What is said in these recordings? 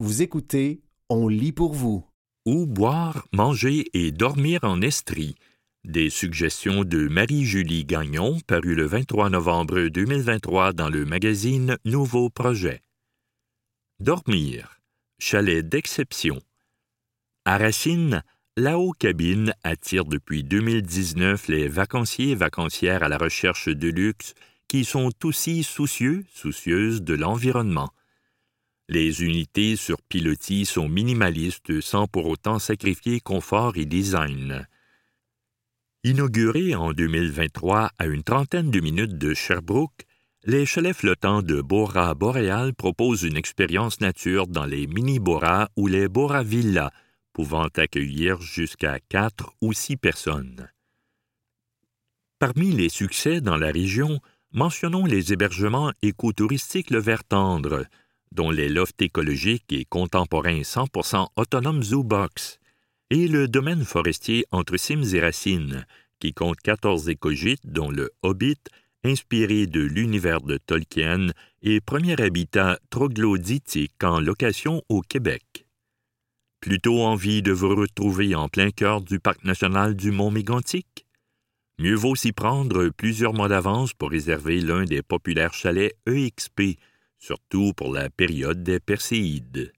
Vous écoutez On lit pour vous. Où boire, manger et dormir en Estrie. Des suggestions de Marie-Julie Gagnon, paru le 23 novembre 2023 dans le magazine Nouveau Projet. Dormir. Chalet d'exception. À Racine, la haut cabine attire depuis 2019 les vacanciers et vacancières à la recherche de luxe qui sont aussi soucieux, soucieuses de l'environnement. Les unités sur pilotis sont minimalistes sans pour autant sacrifier confort et design. Inaugurés en 2023 à une trentaine de minutes de Sherbrooke, les chalets flottants de Bora Boréal proposent une expérience nature dans les mini-Bora ou les Bora Villas, pouvant accueillir jusqu'à quatre ou six personnes. Parmi les succès dans la région, mentionnons les hébergements écotouristiques Le Vert Tendre, dont les lofts écologiques et contemporains 100% autonomes Zoobox, et le domaine forestier entre Sims et Racines, qui compte 14 écogîtes, dont le Hobbit, inspiré de l'univers de Tolkien et premier habitat troglodytique en location au Québec. Plutôt envie de vous retrouver en plein cœur du parc national du Mont Mégantic? Mieux vaut s'y prendre plusieurs mois d'avance pour réserver l'un des populaires chalets EXP, surtout pour la période des Perséides.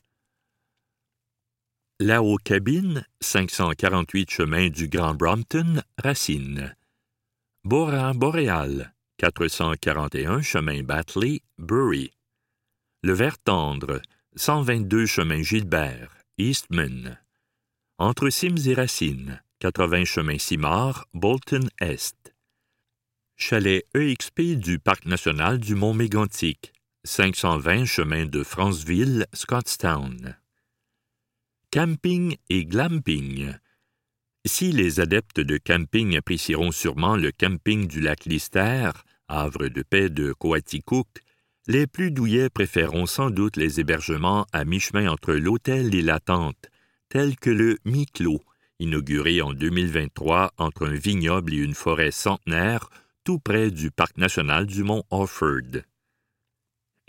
La haut cabine, 548 chemin du Grand Brompton, Racine. Bora Boréal, 441 chemin Batley, Bury. Le Vert Tendre, 122 chemin Gilbert, Eastman. Entre Sims et Racine, 80 chemin Simard, Bolton Est. Chalet EXP du Parc national du Mont Mégantic, 520 chemin de Franceville, Scottstown. Camping et glamping. Si les adeptes de camping apprécieront sûrement le camping du lac Lister, havre de paix de Coaticook, les plus douillets préféreront sans doute les hébergements à mi-chemin entre l'hôtel et la tente, tels que le Miclo, inauguré en 2023 entre un vignoble et une forêt centenaire tout près du parc national du mont Offord.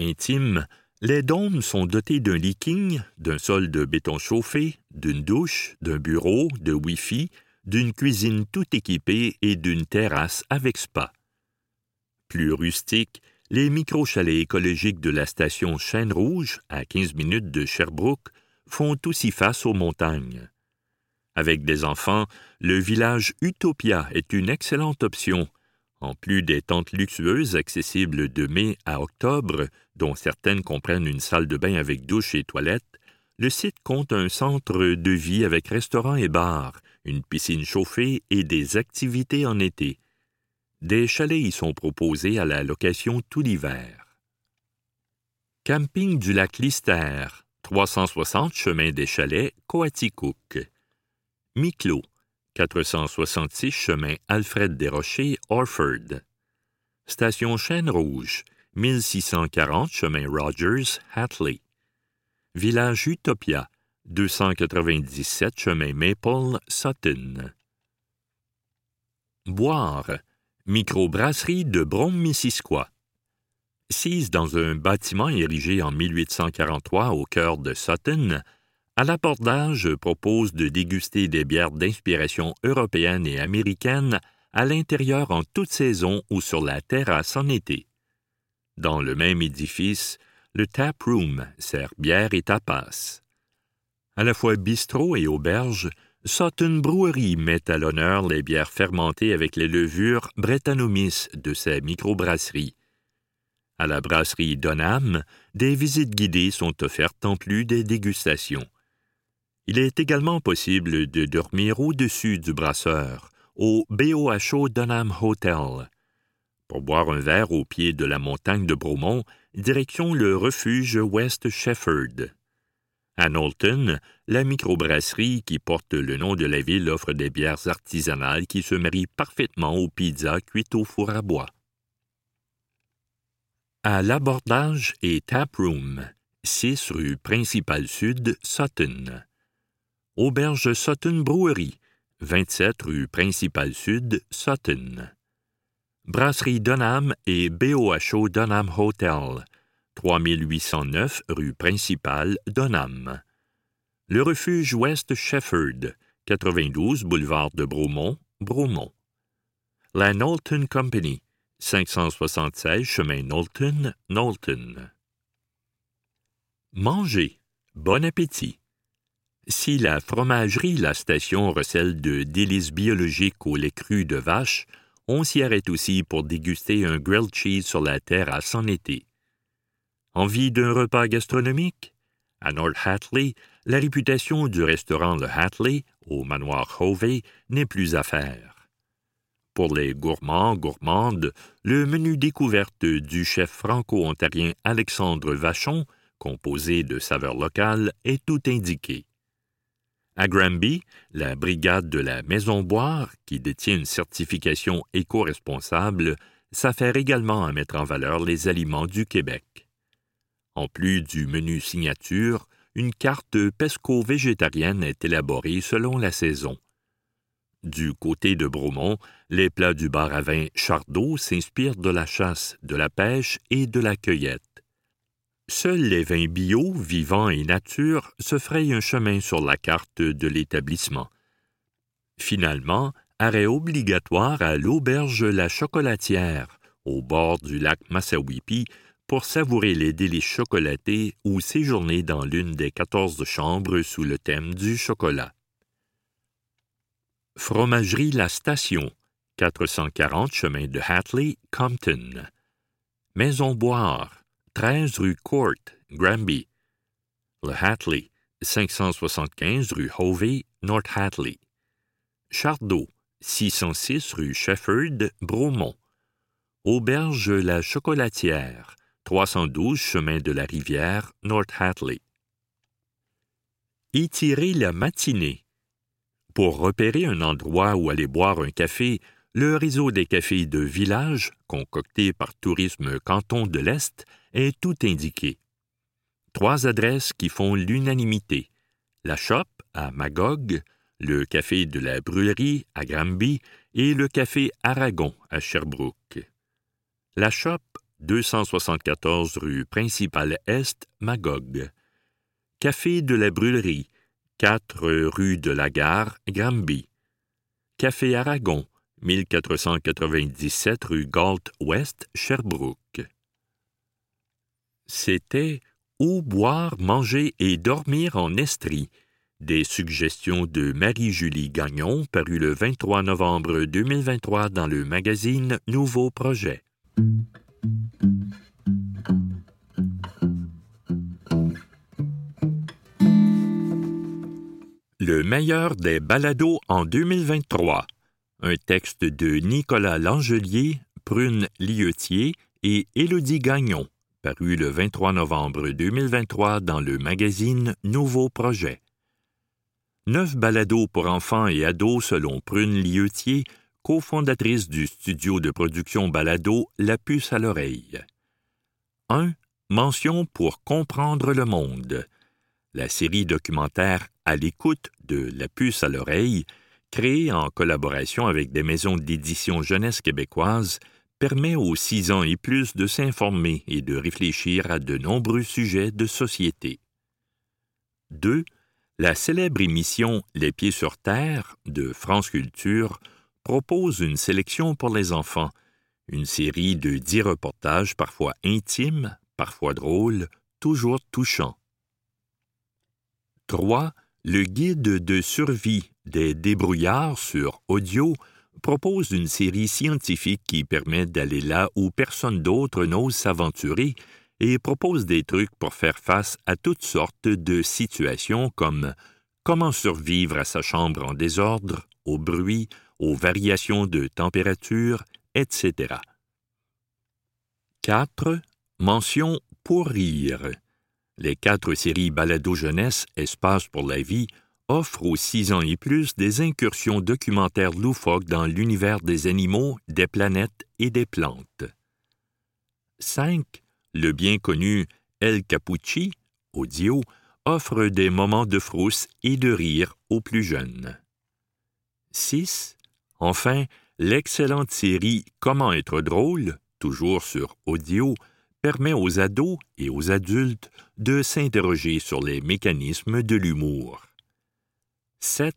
Intime, les dômes sont dotés d'un leaking, d'un sol de béton chauffé, d'une douche, d'un bureau, de Wi-Fi, d'une cuisine tout équipée et d'une terrasse avec spa. Plus rustique, les micro-chalets écologiques de la station Chêne Rouge, à 15 minutes de Sherbrooke, font aussi face aux montagnes. Avec des enfants, le village Utopia est une excellente option. En plus des tentes luxueuses accessibles de mai à octobre, dont certaines comprennent une salle de bain avec douche et toilette, le site compte un centre de vie avec restaurant et bar, une piscine chauffée et des activités en été. Des chalets y sont proposés à la location tout l'hiver. Camping du lac Lister, 360 chemin des chalets, Coaticook. Miclo, 466 chemin Alfred Desrochers, Orford. Station Chêne Rouge, 1640 chemin Rogers, Hatley. Village Utopia, 297 chemin Maple, Sutton. Boire, microbrasserie de Brome-Missisquoi. Sise dans un bâtiment érigé en 1843 au cœur de Sutton, à l'abordage propose de déguster des bières d'inspiration européenne et américaine à l'intérieur en toute saison ou sur la terrasse en été. Dans le même édifice, le tap room sert bière et tapas. À la fois bistrot et auberge, Sutton Brewery met à l'honneur les bières fermentées avec les levures Brettanomyces de sa microbrasserie. À la brasserie Donham, des visites guidées sont offertes en plus des dégustations. Il est également possible de dormir au-dessus du brasseur, au BOHO Dunham Hotel. Pour boire un verre au pied de la montagne de Bromont, direction le refuge West Shefford. À Knowlton, la microbrasserie qui porte le nom de la ville offre des bières artisanales qui se marient parfaitement aux pizzas cuites au four à bois. À l'abordage et taproom, 6 rue Principale Sud, Sutton. Auberge Sutton Brewery, 27 rue Principale Sud, Sutton. Brasserie Dunham et BOHO Dunham Hotel, 3809 rue principale d'Onam. Le refuge West Shefford, 92 boulevard de Bromont, Bromont. La Knowlton Company, 576 chemin Knowlton, Knowlton. Manger. Bon appétit. Si la fromagerie La Station recèle de délices biologiques au lait cru de vache, on s'y arrête aussi pour déguster un grilled cheese sur la terrasse en été. Envie d'un repas gastronomique? À North Hatley, la réputation du restaurant Le Hatley, au manoir Hovey, n'est plus à faire. Pour les gourmands, gourmandes, le menu découverte du chef franco-ontarien Alexandre Vachon, composé de saveurs locales, est tout indiqué. À Granby, la brigade de la Maison Boire, qui détient une certification éco-responsable, s'affaire également à mettre en valeur les aliments du Québec. En plus du menu signature, une carte pesco-végétarienne est élaborée selon la saison. Du côté de Bromont, les plats du bar à vin Chardot s'inspirent de la chasse, de la pêche et de la cueillette. Seuls les vins bio, vivants et nature se frayent un chemin sur la carte de l'établissement. Finalement, arrêt obligatoire à l'auberge La Chocolatière, au bord du lac Massawippi, pour savourer les délices chocolatés ou séjourner dans l'une des quatorze chambres sous le thème du chocolat. Fromagerie La Station, 440 chemin de Hatley, Compton. Maison Boire, 13 rue Court, Granby. Le Hatley, 575 rue Hovey, North Hatley. Chardot, 606 rue Shefford, Bromont. Auberge La Chocolatière, 312 chemin de la Rivière, North Hatley. Étirer la matinée. Pour repérer un endroit où aller boire un café, le réseau des cafés de village, concocté par Tourisme Canton de l'Est, est tout indiqué. Trois adresses qui font l'unanimité. La Shop à Magog, le Café de la Brûlerie à Granby et le Café Aragon à Sherbrooke. La Shop, 274 rue Principale Est, Magog. Café de la Brûlerie, 4 rue de la Gare, Granby. Café Aragon, 1497 rue Galt Ouest, Sherbrooke. C'était Où boire, manger et dormir en Estrie. Des suggestions de Marie-Julie Gagnon paru le 23 novembre 2023 dans le magazine Nouveau Projet. Le meilleur des balados en 2023 un texte de Nicolas Langelier, Prune Lietier et Élodie Gagnon, paru le 23 novembre 2023 dans le magazine Nouveau Projet. Neuf balados pour enfants et ados selon Prune Lietier, cofondatrice du studio de production balado La puce à l'oreille. 1. Mention pour comprendre le monde. La série documentaire À l'écoute de La puce à l'oreille créé en collaboration avec des maisons d'édition jeunesse québécoises, permet aux six ans et plus de s'informer et de réfléchir à de nombreux sujets de société. 2. La célèbre émission Les pieds sur terre de France Culture propose une sélection pour les enfants, une série de dix reportages parfois intimes, parfois drôles, toujours touchants. 3. Le guide de survie des débrouillards sur audio propose une série scientifique qui permet d'aller là où personne d'autre n'ose s'aventurer et propose des trucs pour faire face à toutes sortes de situations comme comment survivre à sa chambre en désordre, au bruit, aux variations de température, etc. 4. Mention pour rire. Les quatre séries Balado Jeunesse, Espace pour la vie offre aux six ans et plus des incursions documentaires loufoques dans l'univers des animaux, des planètes et des plantes. 5. Le bien connu El Capucci, audio, offre des moments de frousse et de rire aux plus jeunes. 6. Enfin, l'excellente série Comment être drôle, toujours sur audio, permet aux ados et aux adultes de s'interroger sur les mécanismes de l'humour. 7.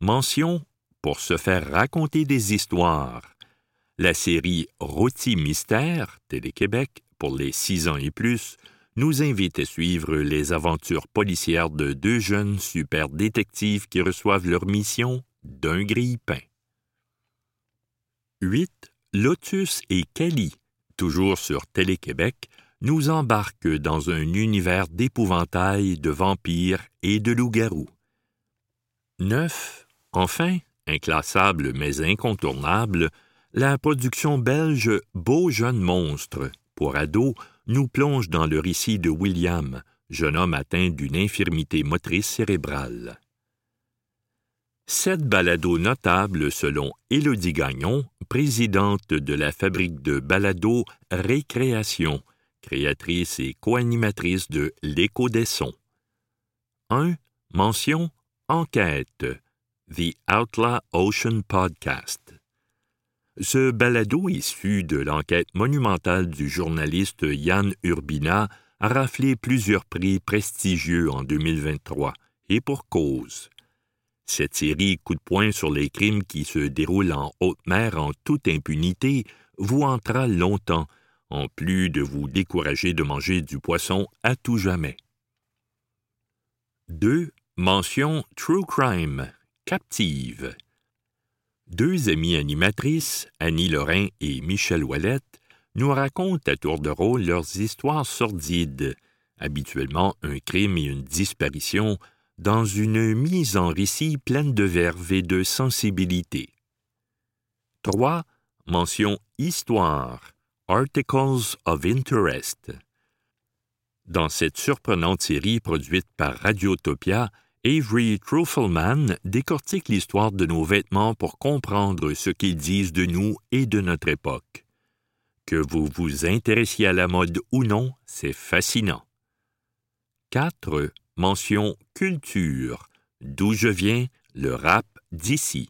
Mention pour se faire raconter des histoires. La série Rôti Mystère, Télé-Québec, pour les 6 ans et plus, nous invite à suivre les aventures policières de deux jeunes super détectives qui reçoivent leur mission d'un grille-pain. 8. Lotus et Cali, toujours sur Télé-Québec, nous embarquent dans un univers d'épouvantail, de vampires et de loups-garous. 9. Enfin, inclassable mais incontournable, la production belge Beau jeune monstre, pour ados, nous plonge dans le récit de William, jeune homme atteint d'une infirmité motrice cérébrale. Sept balados notables selon Élodie Gagnon, présidente de la fabrique de balados Récréation, créatrice et co-animatrice de L'écho des sons. 1. Mention Enquête. The Outlaw Ocean Podcast. Ce balado issu de l'enquête monumentale du journaliste Yann Urbina a raflé plusieurs prix prestigieux en 2023, et pour cause. Cette série coup de poing sur les crimes qui se déroulent en haute mer en toute impunité vous entra longtemps, en plus de vous décourager de manger du poisson à tout jamais. 2. Mention True Crime, captive. Deux amies animatrices, Annie Lorrain et Michel Ouellette, nous racontent à tour de rôle leurs histoires sordides, habituellement un crime et une disparition dans une mise en récit pleine de verve et de sensibilité. 3. Mention Histoire. Articles of Interest. Dans cette surprenante série produite par Radiotopia, Avery Trufelman décortique l'histoire de nos vêtements pour comprendre ce qu'ils disent de nous et de notre époque. Que vous vous intéressiez à la mode ou non, c'est fascinant. 4 mention culture, d'où je viens, le rap d'ici.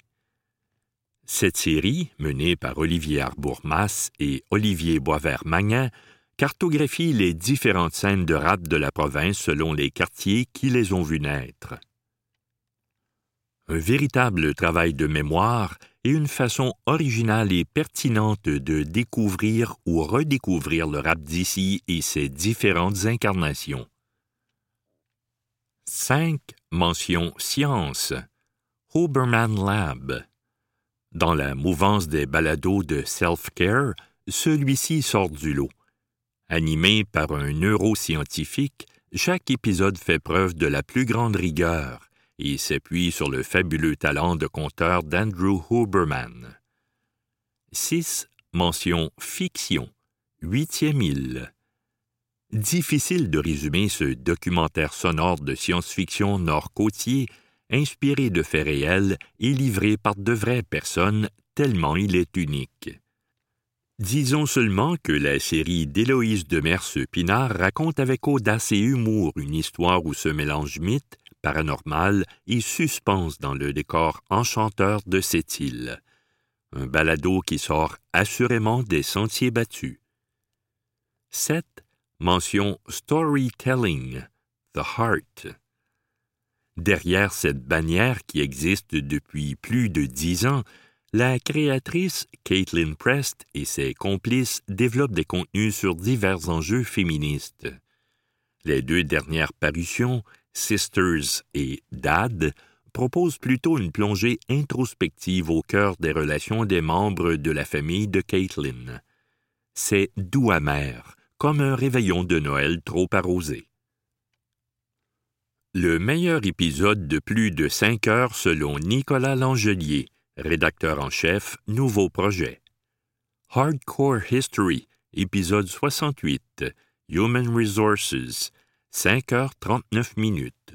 Cette série, menée par Olivier Arbourmas et Olivier Boisvert-Magnin, cartographie les différentes scènes de rap de la province selon les quartiers qui les ont vus naître. Un véritable travail de mémoire et une façon originale et pertinente de découvrir ou redécouvrir le rap d'ici et ses différentes incarnations. 5. Mention science. Huberman Lab. Dans la mouvance des balados de self-care, celui-ci sort du lot. Animé par un neuroscientifique, chaque épisode fait preuve de la plus grande rigueur s'appuie sur le fabuleux talent de conteur d'Andrew Huberman. 6. Mention fiction. Huitième île. Difficile de résumer ce documentaire sonore de science-fiction nord-côtier, inspiré de faits réels et livré par de vraies personnes, tellement il est unique. Disons seulement que la série d'Héloïse de Merce-Pinard raconte avec audace et humour une histoire où se mélange mythe, paranormal et suspense dans le décor enchanteur de cette île. Un balado qui sort assurément des sentiers battus. 7 mention Storytelling, The Heart. Derrière cette bannière qui existe depuis plus de dix ans, la créatrice Caitlin Prest et ses complices développent des contenus sur divers enjeux féministes. Les deux dernières parutions, Sisters et Dad, proposent plutôt une plongée introspective au cœur des relations des membres de la famille de Caitlin. C'est doux amer, comme un réveillon de Noël trop arrosé. Le meilleur épisode de plus de cinq heures selon Nicolas Langelier, rédacteur en chef, Nouveau Projet. Hardcore History, épisode 68, Human Resources, 5 heures 39 minutes.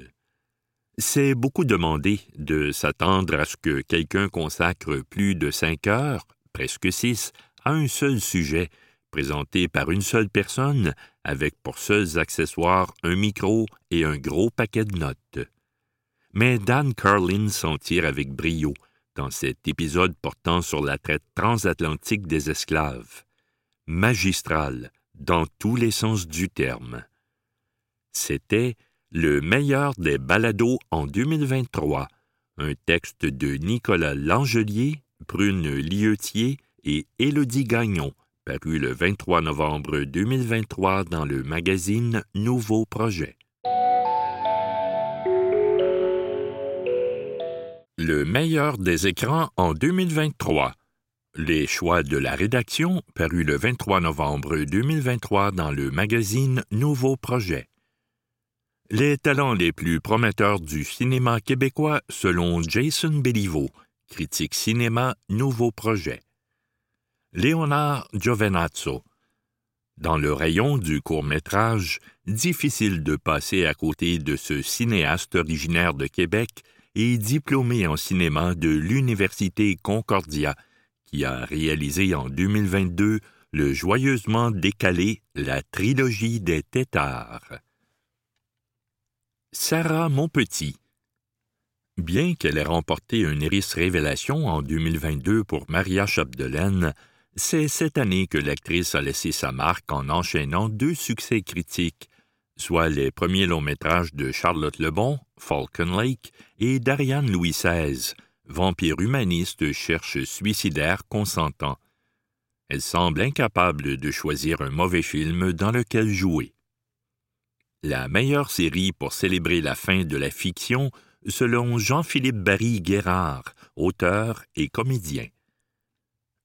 C'est beaucoup demandé de s'attendre à ce que quelqu'un consacre plus de cinq heures, presque six, à un seul sujet, présenté par une seule personne, avec pour seuls accessoires un micro et un gros paquet de notes. Mais Dan Carlin s'en tire avec brio dans cet épisode portant sur la traite transatlantique des esclaves. Magistral, dans tous les sens du terme. C'était Le meilleur des balados en 2023, un texte de Nicolas Langelier, Brune Liotier et Élodie Gagnon, paru le 23 novembre 2023 dans le magazine Nouveau Projet. Le meilleur des écrans en 2023. Les choix de la rédaction, paru le 23 novembre 2023 dans le magazine Nouveau Projet. Les talents les plus prometteurs du cinéma québécois selon Jason Béliveau, critique cinéma Nouveau Projet. Léonard Giovenazzo. Dans le rayon du court-métrage, difficile de passer à côté de ce cinéaste originaire de Québec et diplômé en cinéma de l'Université Concordia, qui a réalisé en 2022 le joyeusement décalé La trilogie des têtards. Sarah Monpetit. Bien qu'elle ait remporté une Iris Révélation en 2022 pour Maria Chapdelaine, c'est cette année que l'actrice a laissé sa marque en enchaînant deux succès critiques soit les premiers longs métrages de Charlotte Lebon, Falcon Lake, et d'Ariane Louis XVI, vampire humaniste cherche suicidaire consentant. Elle semble incapable de choisir un mauvais film dans lequel jouer. La meilleure série pour célébrer la fin de la fiction, selon Jean-Philippe Barry Guérard, auteur et comédien.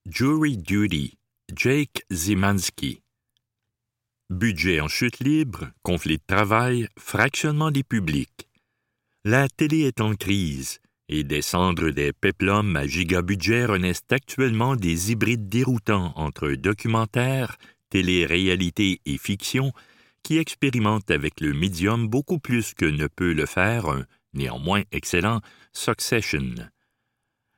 Jury Duty, Jake Zimanski. Budget en chute libre, conflit de travail, fractionnement des publics. La télé est en crise et des cendres des péplums à gigabudget renaissent actuellement des hybrides déroutants entre documentaire, télé-réalité et fiction qui expérimentent avec le médium beaucoup plus que ne peut le faire un, néanmoins excellent, Succession.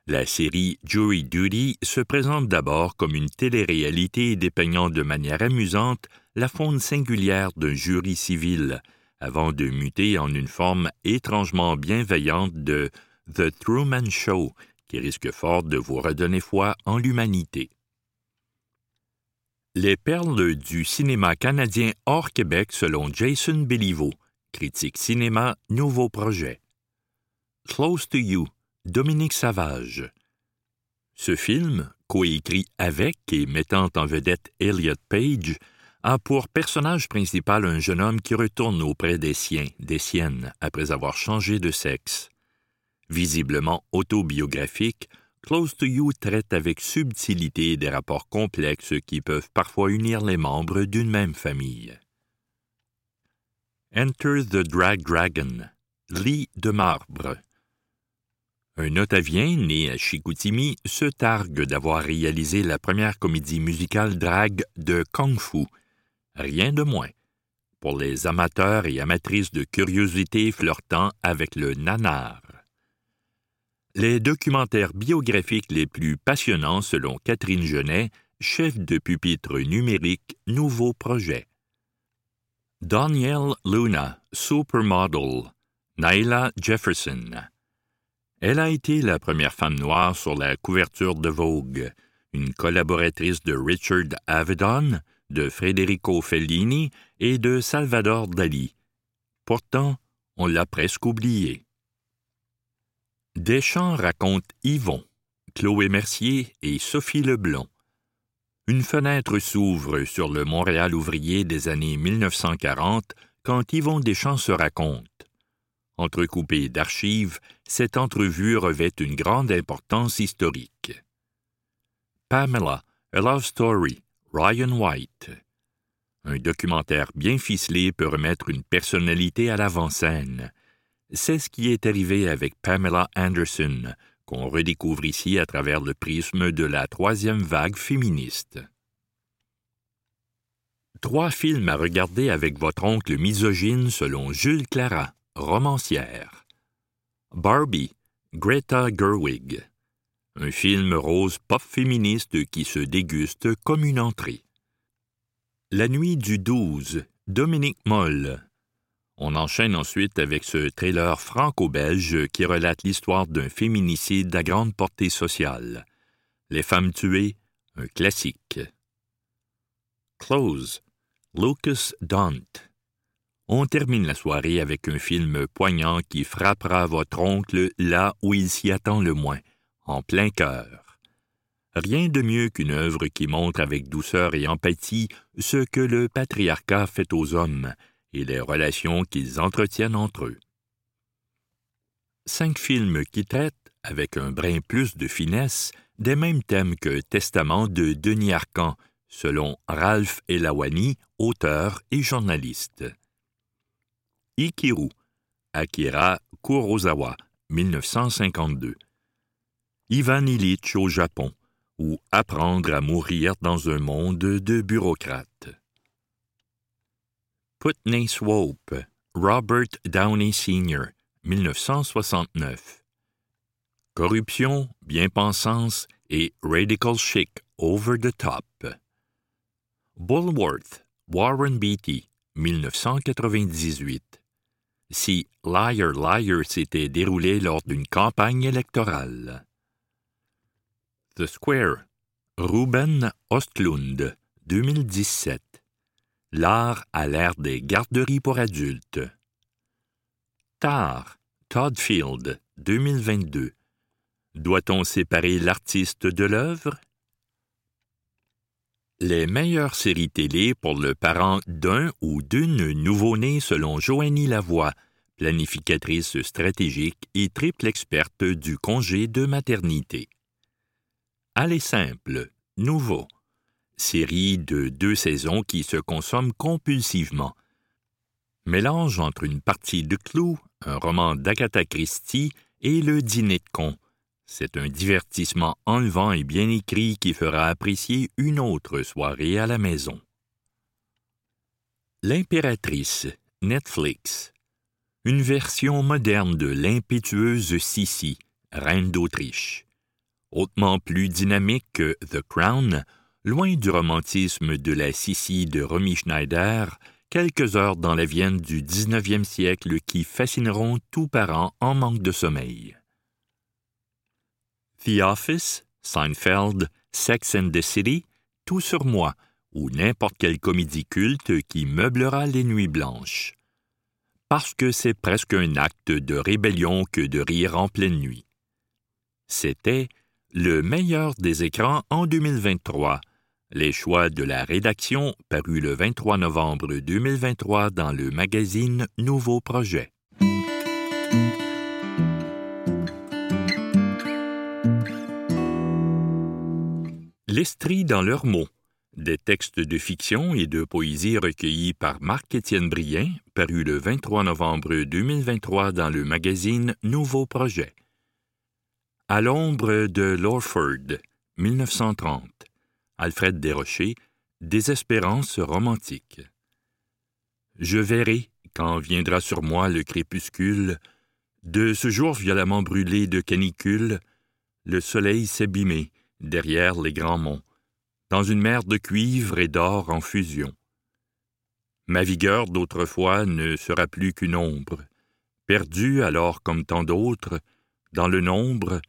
La série Jury Duty se présente d'abord comme une télé-réalité dépeignant de manière amusante la faune singulière d'un jury civil, avant de muter en une forme étrangement bienveillante de The Truman Show, qui risque fort de vous redonner foi en l'humanité. Les perles du cinéma canadien hors Québec selon Jason Béliveau, critique cinéma Nouveau Projet. Close to You, Dominique Savage. Ce film, coécrit avec et mettant en vedette Elliot Page, a pour personnage principal un jeune homme qui retourne auprès des siens, des siennes, après avoir changé de sexe. Visiblement autobiographique, Close to You traite avec subtilité des rapports complexes qui peuvent parfois unir les membres d'une même famille. Enter the Drag Dragon, Lit de marbre. Un Ottavien né à Chicoutimi se targue d'avoir réalisé la première comédie musicale drag de Kung Fu, rien de moins, pour les amateurs et amatrices de curiosité flirtant avec le nanar. Les documentaires biographiques les plus passionnants selon Catherine Genet, chef de pupitre numérique Nouveau Projet. Danielle Luna, Supermodel, Naila Jefferson. Elle a été la première femme noire sur la couverture de Vogue, une collaboratrice de Richard Avedon, de Federico Fellini et de Salvador Dali. Pourtant, on l'a presque oublié. Deschamps raconte Yvon, Chloé Mercier et Sophie Leblond. Une fenêtre s'ouvre sur le Montréal ouvrier des années 1940 quand Yvon Deschamps se raconte. Entrecoupée d'archives, cette entrevue revêt une grande importance historique. Pamela, A Love Story, Ryan White. Un documentaire bien ficelé peut remettre une personnalité à l'avant-scène. C'est ce qui est arrivé avec Pamela Anderson, qu'on redécouvre ici à travers le prisme de la troisième vague féministe. Trois films à regarder avec votre oncle misogyne selon Jules Clara, romancière. Barbie, Greta Gerwig un film rose pop féministe qui se déguste comme une entrée. La nuit du 12, Dominique Moll. On enchaîne ensuite avec ce trailer franco-belge qui relate l'histoire d'un féminicide à grande portée sociale. Les femmes tuées, un classique. Close, Lucas Dont. On termine la soirée avec un film poignant qui frappera votre oncle là où il s'y attend le moins, en plein cœur. Rien de mieux qu'une œuvre qui montre avec douceur et empathie ce que le patriarcat fait aux hommes et les relations qu'ils entretiennent entre eux. Cinq films qui traitent, avec un brin plus de finesse, des mêmes thèmes que Testament de Denis Arcan, selon Ralph Elawani, auteur et journaliste. Ikiru, Akira Kurosawa, 1952. Ivan Illich au Japon, ou Apprendre à mourir dans un monde de bureaucrates. Putney Swope, Robert Downey Sr., 1969. Corruption, bien-pensance et radical chic over the top. Bullworth, Warren Beatty, 1998. Si Liar Liar s'était déroulé lors d'une campagne électorale. The Square, Ruben Ostlund, 2017. L'art à l'ère des garderies pour adultes. Tar, Todd Field, 2022. Doit-on séparer l'artiste de l'œuvre? Les meilleures séries télé pour le parent d'un ou d'une nouveau-né selon Joanie Lavoie, planificatrice stratégique et triple experte du congé de maternité. Allez simple, nouveau. Série de deux saisons qui se consomme compulsivement. Mélange entre une partie de clous, un roman d'Agatha Christie et le dîner de con, c'est un divertissement enlevant et bien écrit qui fera apprécier une autre soirée à la maison. L'impératrice, Netflix. Une version moderne de l'impétueuse Sissi, reine d'Autriche. Hautement plus dynamique que The Crown, loin du romantisme de la Sissi de Romy Schneider, quelques heures dans la Vienne du XIXe siècle qui fascineront tout parent en manque de sommeil. The Office, Seinfeld, Sex and the City, Tout sur moi, ou n'importe quelle comédie culte qui meublera les nuits blanches. Parce que c'est presque un acte de rébellion que de rire en pleine nuit. C'était le meilleur des écrans en 2023. Les choix de la rédaction paru le 23 novembre 2023 dans le magazine Nouveau Projet. L'Estrie dans leurs mots. Des textes de fiction et de poésie recueillis par Marc-Étienne Brien, paru le 23 novembre 2023 dans le magazine Nouveau Projet. À l'ombre de Lorford, 1930. Alfred Desrochers, Désespérance romantique. Je verrai, quand viendra sur moi le crépuscule, de ce jour violemment brûlé de canicule, le soleil s'abîmer, derrière les grands monts, dans une mer de cuivre et d'or en fusion. Ma vigueur d'autrefois ne sera plus qu'une ombre, perdue alors comme tant d'autres, dans le nombre,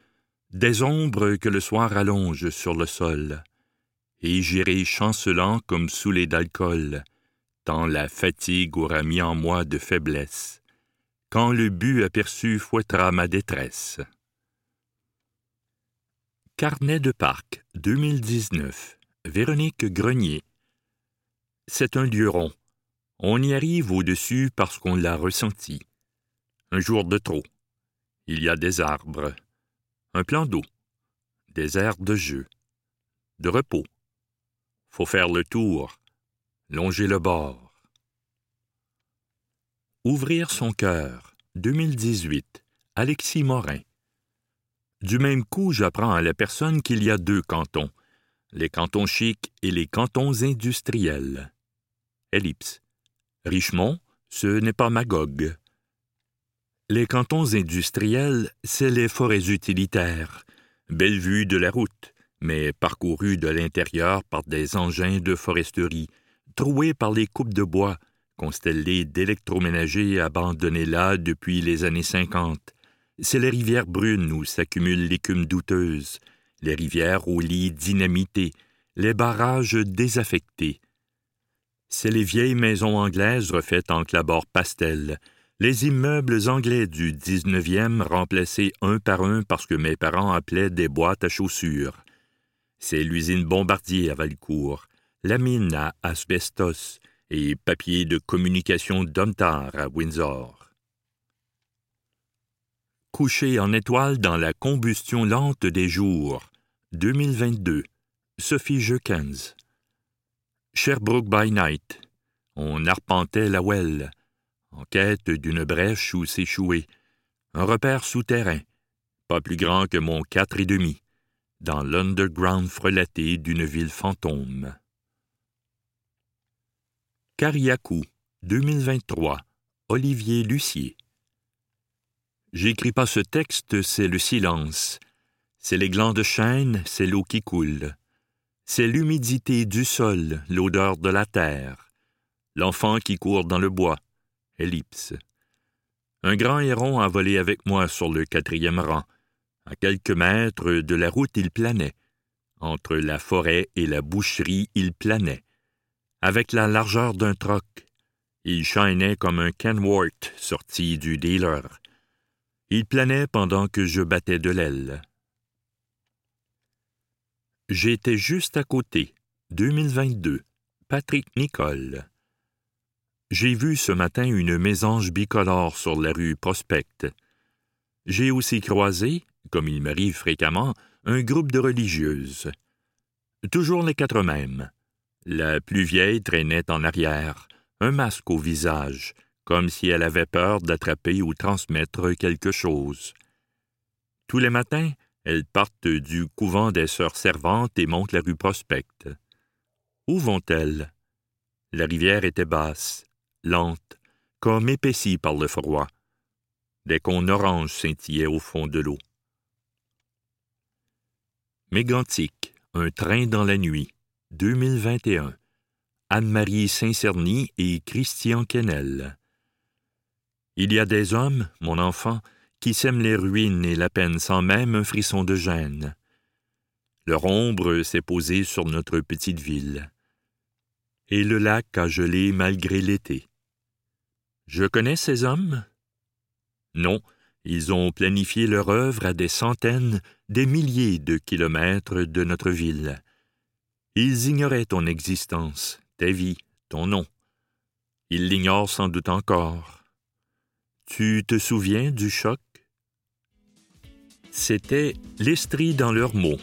des ombres que le soir allonge sur le sol, et j'irai chancelant comme saoulé d'alcool, tant la fatigue aura mis en moi de faiblesse, quand le but aperçu fouettera ma détresse. Carnet de parc 2019. Véronique Grenier. C'est un lieu rond. On y arrive au-dessus parce qu'on l'a ressenti. Un jour de trop. Il y a des arbres. Un plan d'eau. Des aires de jeu. De repos. Faut faire le tour. Longer le bord. Ouvrir son cœur. 2018. Alexis Morin. Du même coup, j'apprends à la personne qu'il y a deux cantons, les cantons chics et les cantons industriels. Ellipse. Richemont, ce n'est pas Magog. Les cantons industriels, c'est les forêts utilitaires, belle vue de la route, mais parcourue de l'intérieur par des engins de foresterie, troués par les coupes de bois, constellés d'électroménagers abandonnés là depuis les années cinquante, c'est les rivières brunes où s'accumule l'écume douteuse, les rivières aux lits dynamités, les barrages désaffectés. C'est les vieilles maisons anglaises refaites en clabord pastel, les immeubles anglais du 19e remplacés un par un parce que mes parents appelaient des boîtes à chaussures. C'est l'usine Bombardier à Valcourt, la mine à asbestos et papier de communication Domtar à Windsor. Couché en étoile dans la combustion lente des jours, 2022. Sophie Jeukens. Sherbrooke by night. On arpentait la Well en quête d'une brèche où s'échouer, un repère souterrain, pas plus grand que mon quatre et demi, dans l'underground frelaté d'une ville fantôme. Cariacou, 2023, Olivier Lucier. J'écris pas ce texte, c'est le silence. C'est les glands de chêne, c'est l'eau qui coule. C'est l'humidité du sol, l'odeur de la terre. L'enfant qui court dans le bois, ellipse. Un grand héron a volé avec moi sur le quatrième rang. À quelques mètres de la route, il planait. Entre la forêt et la boucherie, il planait. Avec la largeur d'un troc, il chaînait comme un Kenworth sorti du dealer. Il planait pendant que je battais de l'aile. J'étais juste à côté. 2022. Patrick Nicole. J'ai vu ce matin une mésange bicolore sur la rue Prospect. J'ai aussi croisé, comme il m'arrive fréquemment, un groupe de religieuses. Toujours les quatre mêmes. La plus vieille traînait en arrière, un masque au visage, comme si elle avait peur d'attraper ou transmettre quelque chose. Tous les matins, elles partent du couvent des sœurs servantes et montent la rue Prospect. Où vont-elles? La rivière était basse lente, comme épaissie par le froid. Des cônes oranges scintillaient au fond de l'eau. Mégantic, un train dans la nuit, 2021. Anne-Marie Saint-Cerny et Christian Kennel. Il y a des hommes, mon enfant, qui sèment les ruines et la peine sans même un frisson de gêne. Leur ombre s'est posée sur notre petite ville. Et le lac a gelé malgré l'été. Je connais ces hommes? Non, ils ont planifié leur œuvre à des centaines, des milliers de kilomètres de notre ville. Ils ignoraient ton existence, ta vie, ton nom. Ils l'ignorent sans doute encore. Tu te souviens du choc? C'était l'estrie dans leurs mots,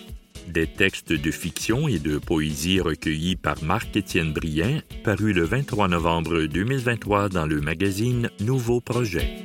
des textes de fiction et de poésie recueillis par Marc-Étienne Brien, paru le 23 novembre 2023 dans le magazine Nouveau Projet.